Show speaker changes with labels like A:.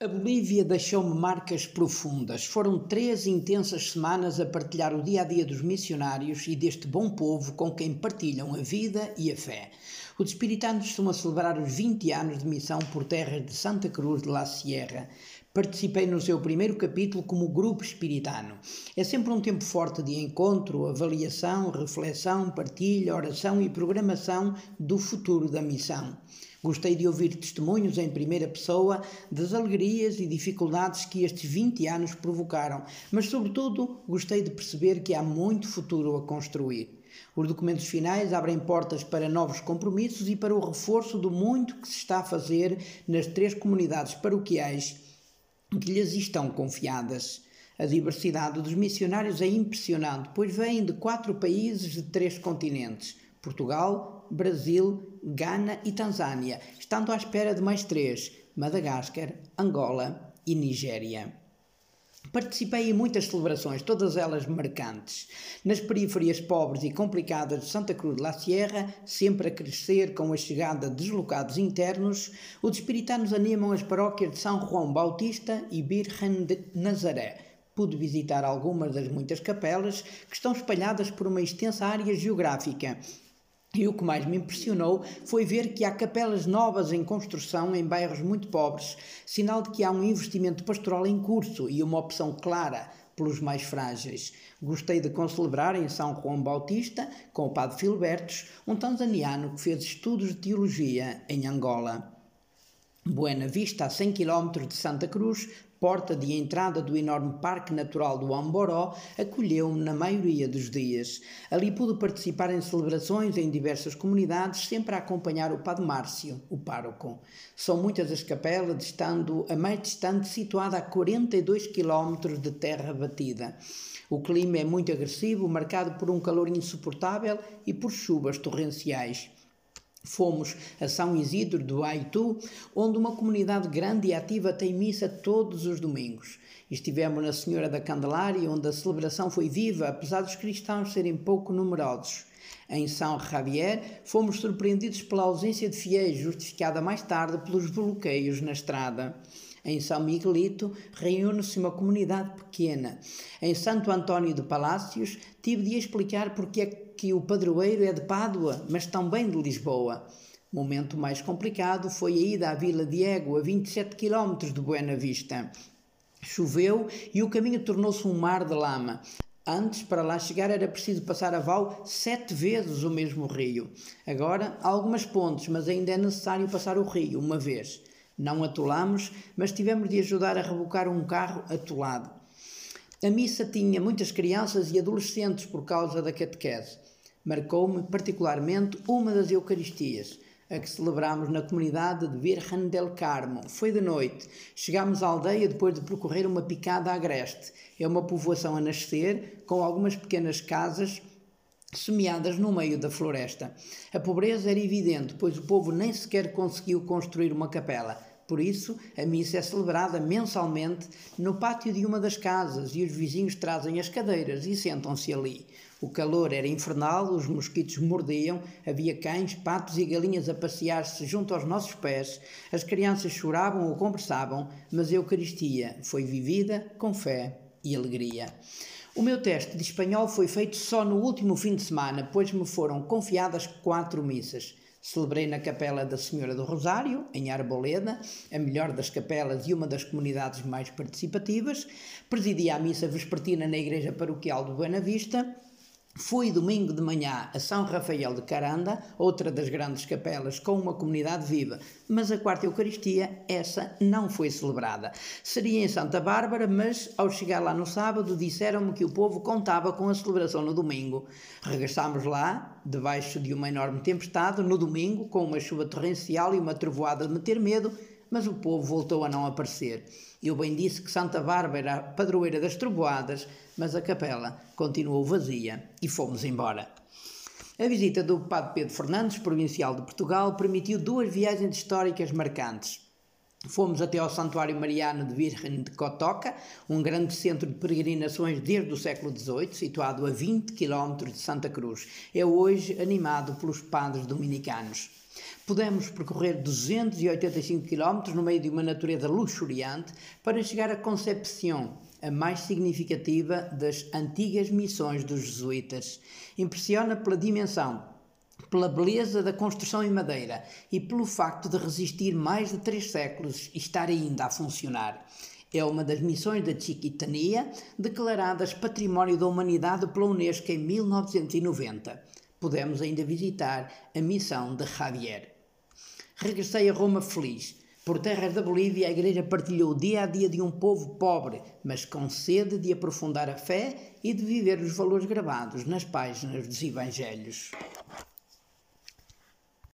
A: A Bolívia deixou-me marcas profundas. Foram três intensas semanas a partilhar o dia a dia dos missionários e deste bom povo com quem partilham a vida e a fé. Os espiritanos estão a celebrar os 20 anos de missão por terras de Santa Cruz de la Sierra. Participei no seu primeiro capítulo como grupo espiritano. É sempre um tempo forte de encontro, avaliação, reflexão, partilha, oração e programação do futuro da missão. Gostei de ouvir testemunhos em primeira pessoa das alegrias e dificuldades que estes 20 anos provocaram, mas, sobretudo, gostei de perceber que há muito futuro a construir. Os documentos finais abrem portas para novos compromissos e para o reforço do muito que se está a fazer nas três comunidades paroquiais que lhes estão confiadas. A diversidade dos missionários é impressionante, pois vêm de quatro países de três continentes: Portugal, Brasil, Gana e Tanzânia, estando à espera de mais três: Madagascar, Angola e Nigéria. Participei em muitas celebrações, todas elas marcantes. Nas periferias pobres e complicadas de Santa Cruz de la Sierra, sempre a crescer com a chegada de deslocados internos, os espiritanos animam as paróquias de São João Bautista e Virgem de Nazaré. Pude visitar algumas das muitas capelas que estão espalhadas por uma extensa área geográfica e o que mais me impressionou foi ver que há capelas novas em construção em bairros muito pobres, sinal de que há um investimento pastoral em curso e uma opção clara pelos mais frágeis. Gostei de concelebrar em São João Bautista com o padre Filibertos, um tanzaniano que fez estudos de teologia em Angola. Buena Vista, a 100 km de Santa Cruz, porta de entrada do enorme Parque Natural do Amboró, acolheu-me na maioria dos dias. Ali pude participar em celebrações em diversas comunidades, sempre a acompanhar o Padre Márcio, o pároco. São muitas as capelas, estando a mais distante situada a 42 quilómetros de terra batida. O clima é muito agressivo, marcado por um calor insuportável e por chuvas torrenciais. Fomos a São Isidro do Aitu, onde uma comunidade grande e ativa tem missa todos os domingos. Estivemos na Senhora da Candelária, onde a celebração foi viva, apesar dos cristãos serem pouco numerosos. Em São Javier, fomos surpreendidos pela ausência de fiéis, justificada mais tarde pelos bloqueios na estrada. Em São Miguelito, reúne-se uma comunidade pequena. Em Santo António de Palácios, tive de explicar porque é que o padroeiro é de Pádua, mas também de Lisboa. Momento mais complicado foi a ida à Vila Diego, a 27 km de Buena Vista. Choveu e o caminho tornou-se um mar de lama. Antes, para lá chegar, era preciso passar a val sete vezes o mesmo rio. Agora, há algumas pontes, mas ainda é necessário passar o rio uma vez. Não atolamos, mas tivemos de ajudar a rebocar um carro atolado. A missa tinha muitas crianças e adolescentes por causa da catequese. Marcou-me particularmente uma das Eucaristias, a que celebramos na comunidade de Virgen del Carmo. Foi de noite. Chegámos à aldeia depois de percorrer uma picada agreste. É uma povoação a nascer, com algumas pequenas casas semeadas no meio da floresta. A pobreza era evidente, pois o povo nem sequer conseguiu construir uma capela. Por isso, a missa é celebrada mensalmente no pátio de uma das casas e os vizinhos trazem as cadeiras e sentam-se ali. O calor era infernal, os mosquitos mordiam, havia cães, patos e galinhas a passear-se junto aos nossos pés, as crianças choravam ou conversavam, mas a Eucaristia foi vivida com fé e alegria. O meu teste de espanhol foi feito só no último fim de semana, pois me foram confiadas quatro missas. Celebrei na Capela da Senhora do Rosário, em Arboleda, a melhor das capelas e uma das comunidades mais participativas. Presidi a missa vespertina na Igreja Paroquial do Buena Vista Fui domingo de manhã a São Rafael de Caranda, outra das grandes capelas com uma comunidade viva, mas a quarta Eucaristia, essa não foi celebrada. Seria em Santa Bárbara, mas ao chegar lá no sábado disseram-me que o povo contava com a celebração no domingo. Regressámos lá, debaixo de uma enorme tempestade, no domingo, com uma chuva torrencial e uma trovoada de meter medo, mas o povo voltou a não aparecer. Eu bem disse que Santa Bárbara era padroeira das trovoadas, mas a capela continuou vazia e fomos embora. A visita do Padre Pedro Fernandes, provincial de Portugal, permitiu duas viagens históricas marcantes. Fomos até ao Santuário Mariano de Virgem de Cotoca, um grande centro de peregrinações desde o século XVIII, situado a 20 km de Santa Cruz. É hoje animado pelos padres dominicanos. Pudemos percorrer 285 km no meio de uma natureza luxuriante para chegar a Concepción, a mais significativa das antigas missões dos jesuítas. Impressiona pela dimensão, pela beleza da construção em madeira e pelo facto de resistir mais de três séculos e estar ainda a funcionar. É uma das missões da Chiquitania, declaradas Património da Humanidade pela Unesco em 1990. Podemos ainda visitar a missão de Javier. Regressei a Roma feliz. Por terras da Bolívia, a Igreja partilhou o dia a dia de um povo pobre, mas com sede de aprofundar a fé e de viver os valores gravados nas páginas dos Evangelhos.